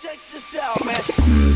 check this out, man.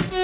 home.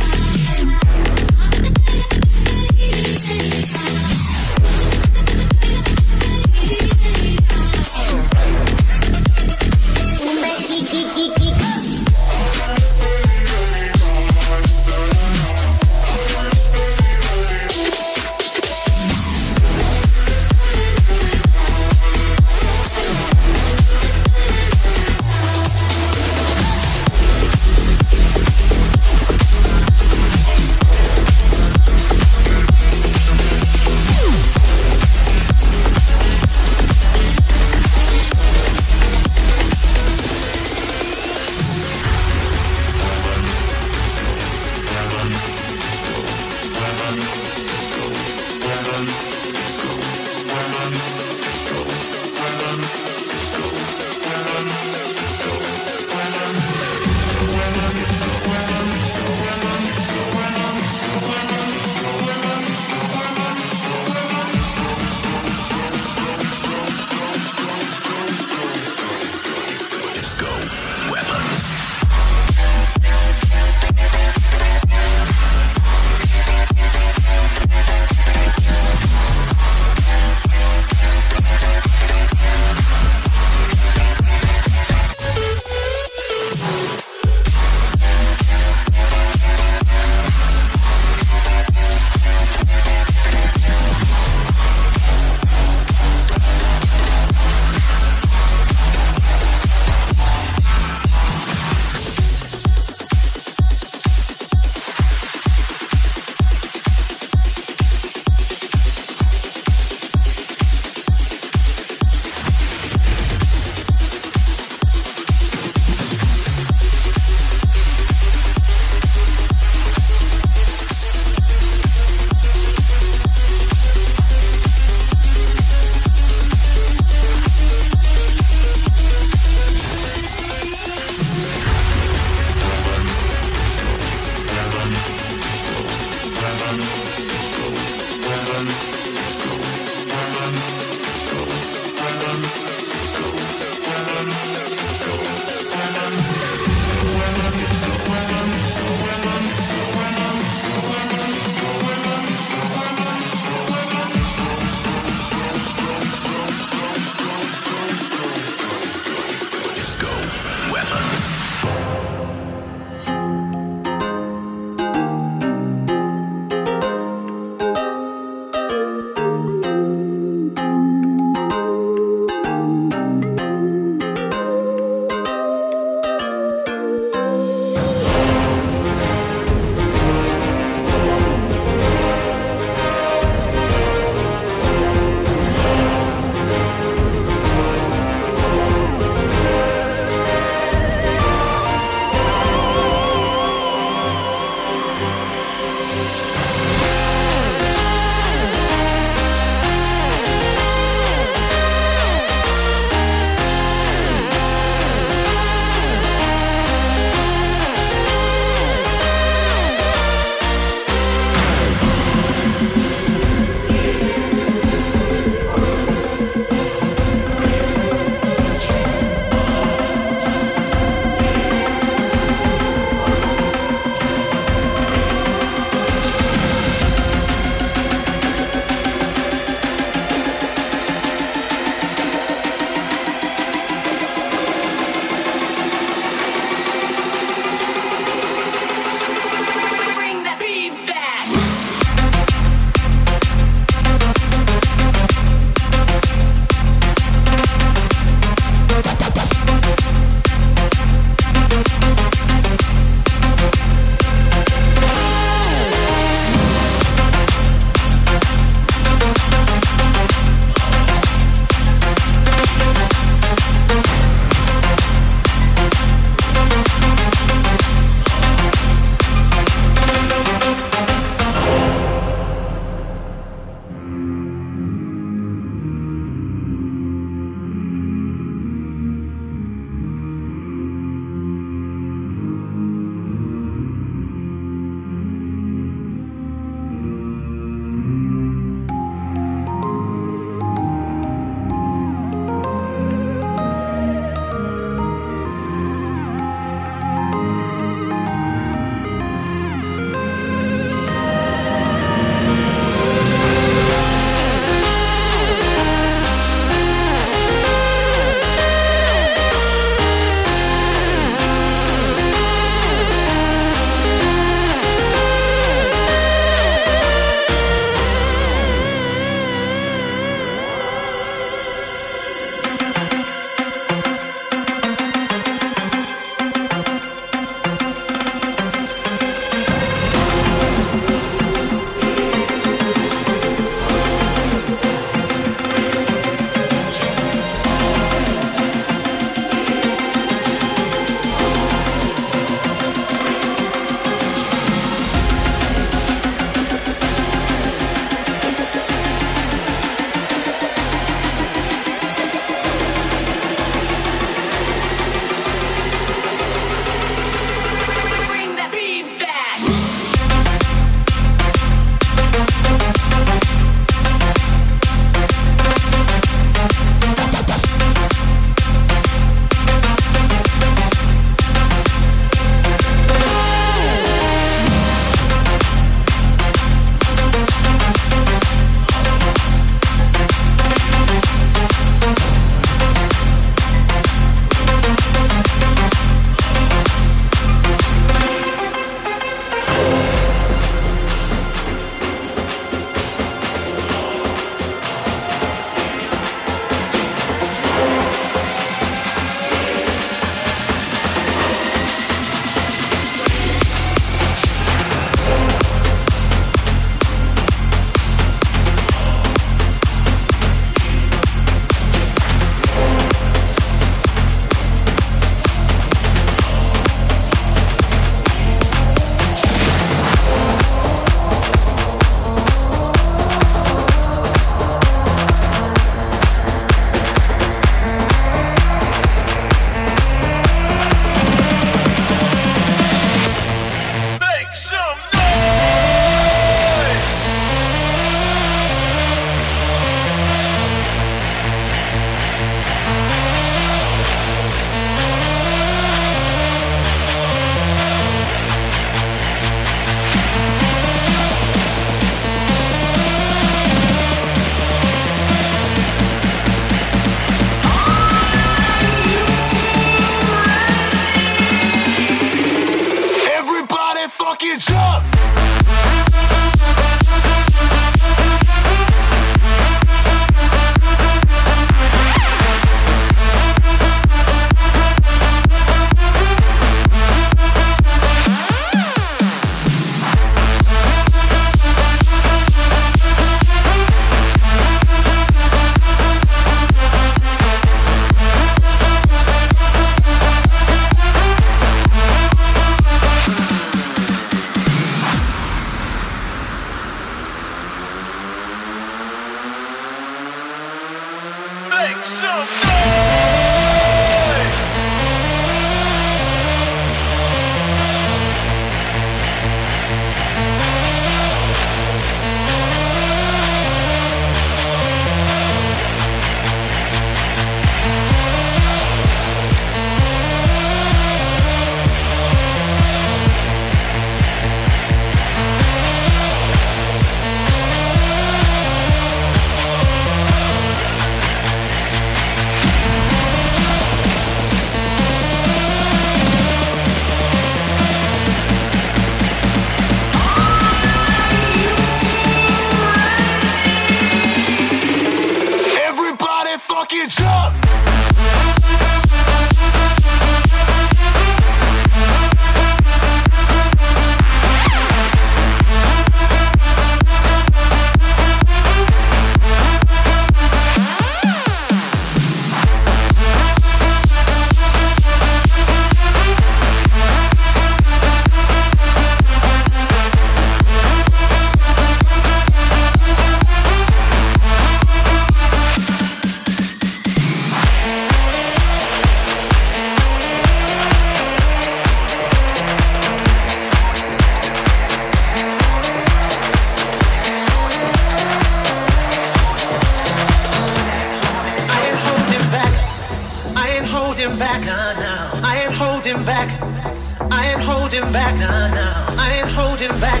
back, nah, nah. I ain't holding back.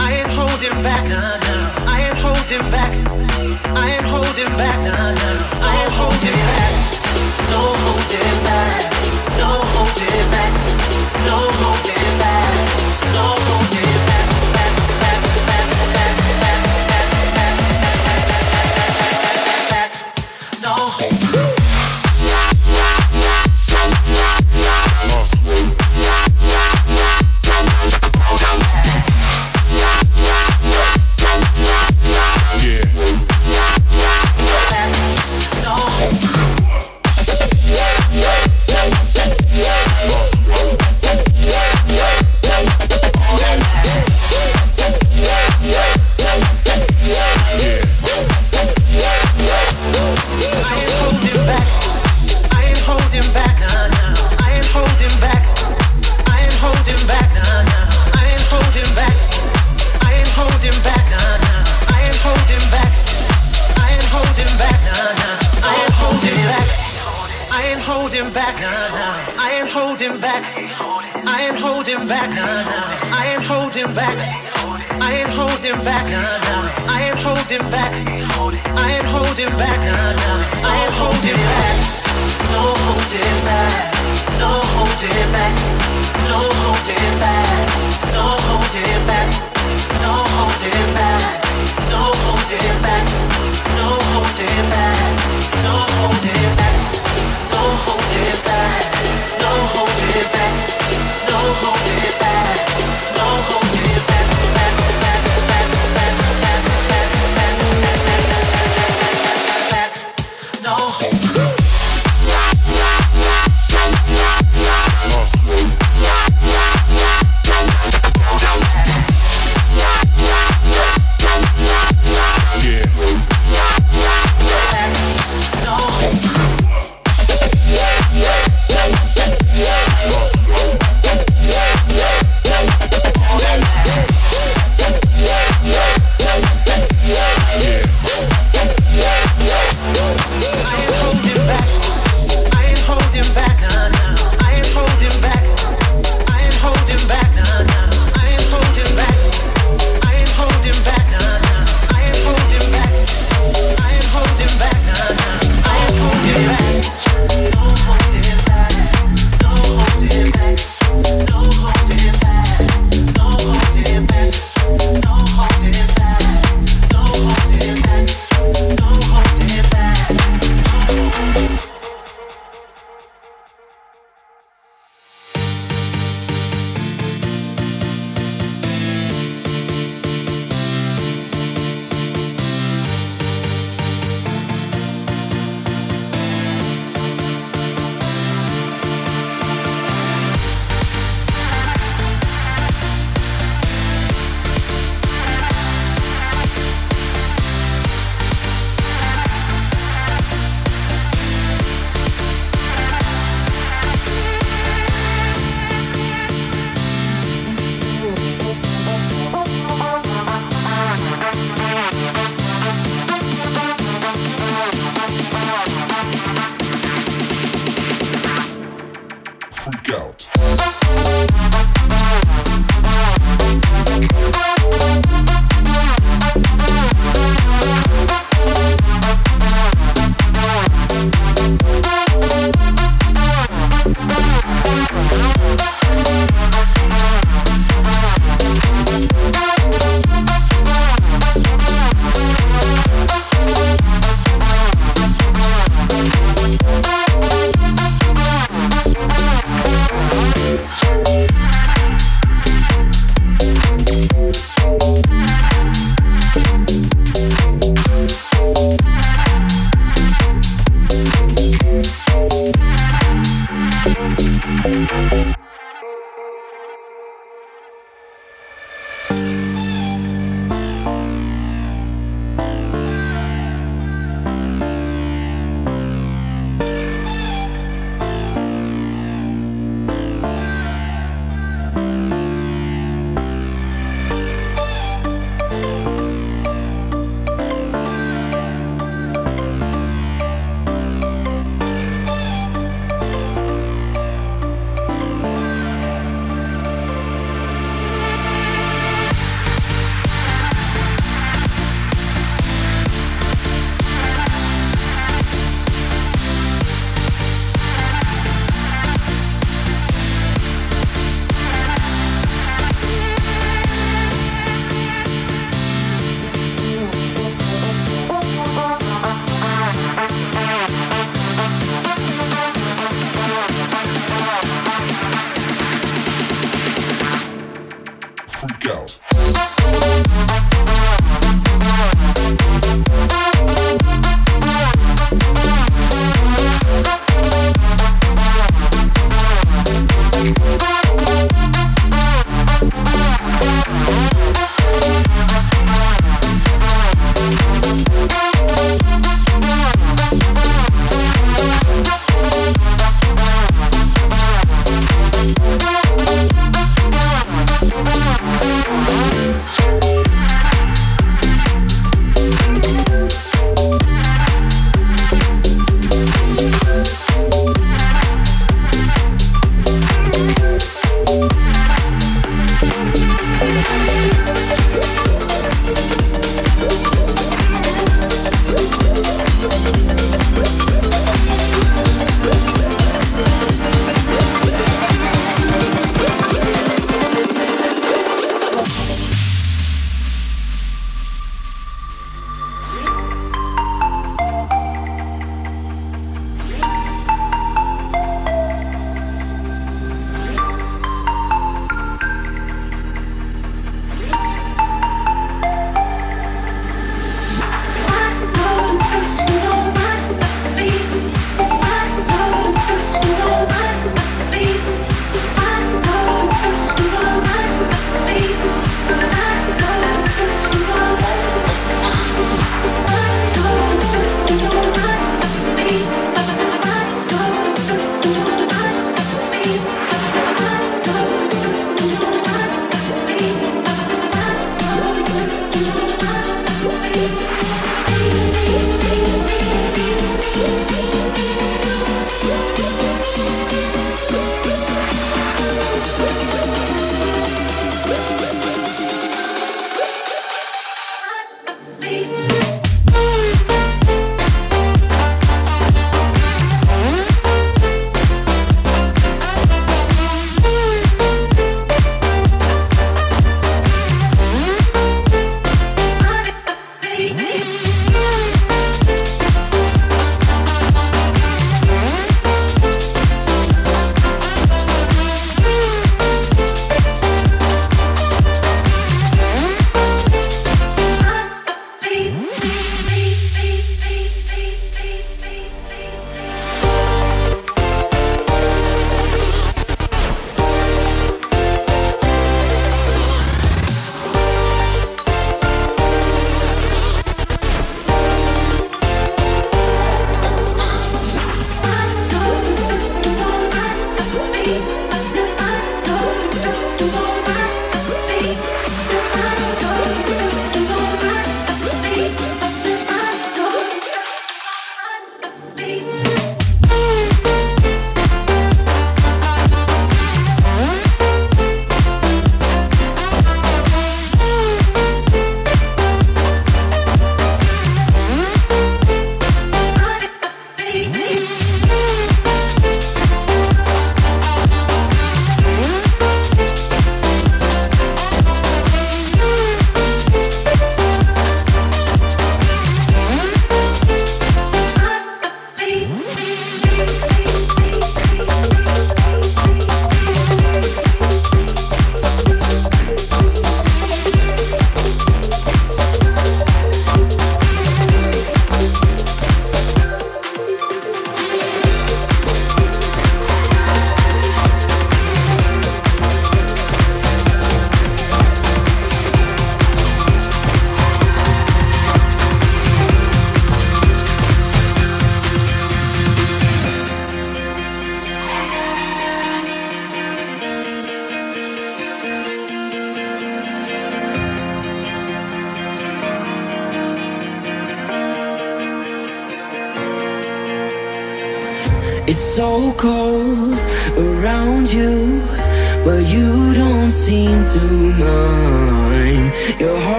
I ain't holding back, nah, nah. I ain't holding back. I ain't holding back, nah, nah. I ain't holding back. No holding back. No holding back. I ain't holding back. I ain't holding back. I ain't holding back. I ain't holding back. No holding back. No holding back. No holding back. No holding back. No holding back.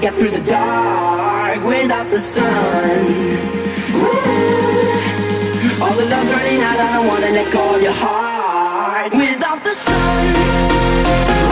get through the dark without the sun. Ooh. All the love's running out, I don't wanna let go of your heart without the sun.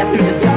get through the dark.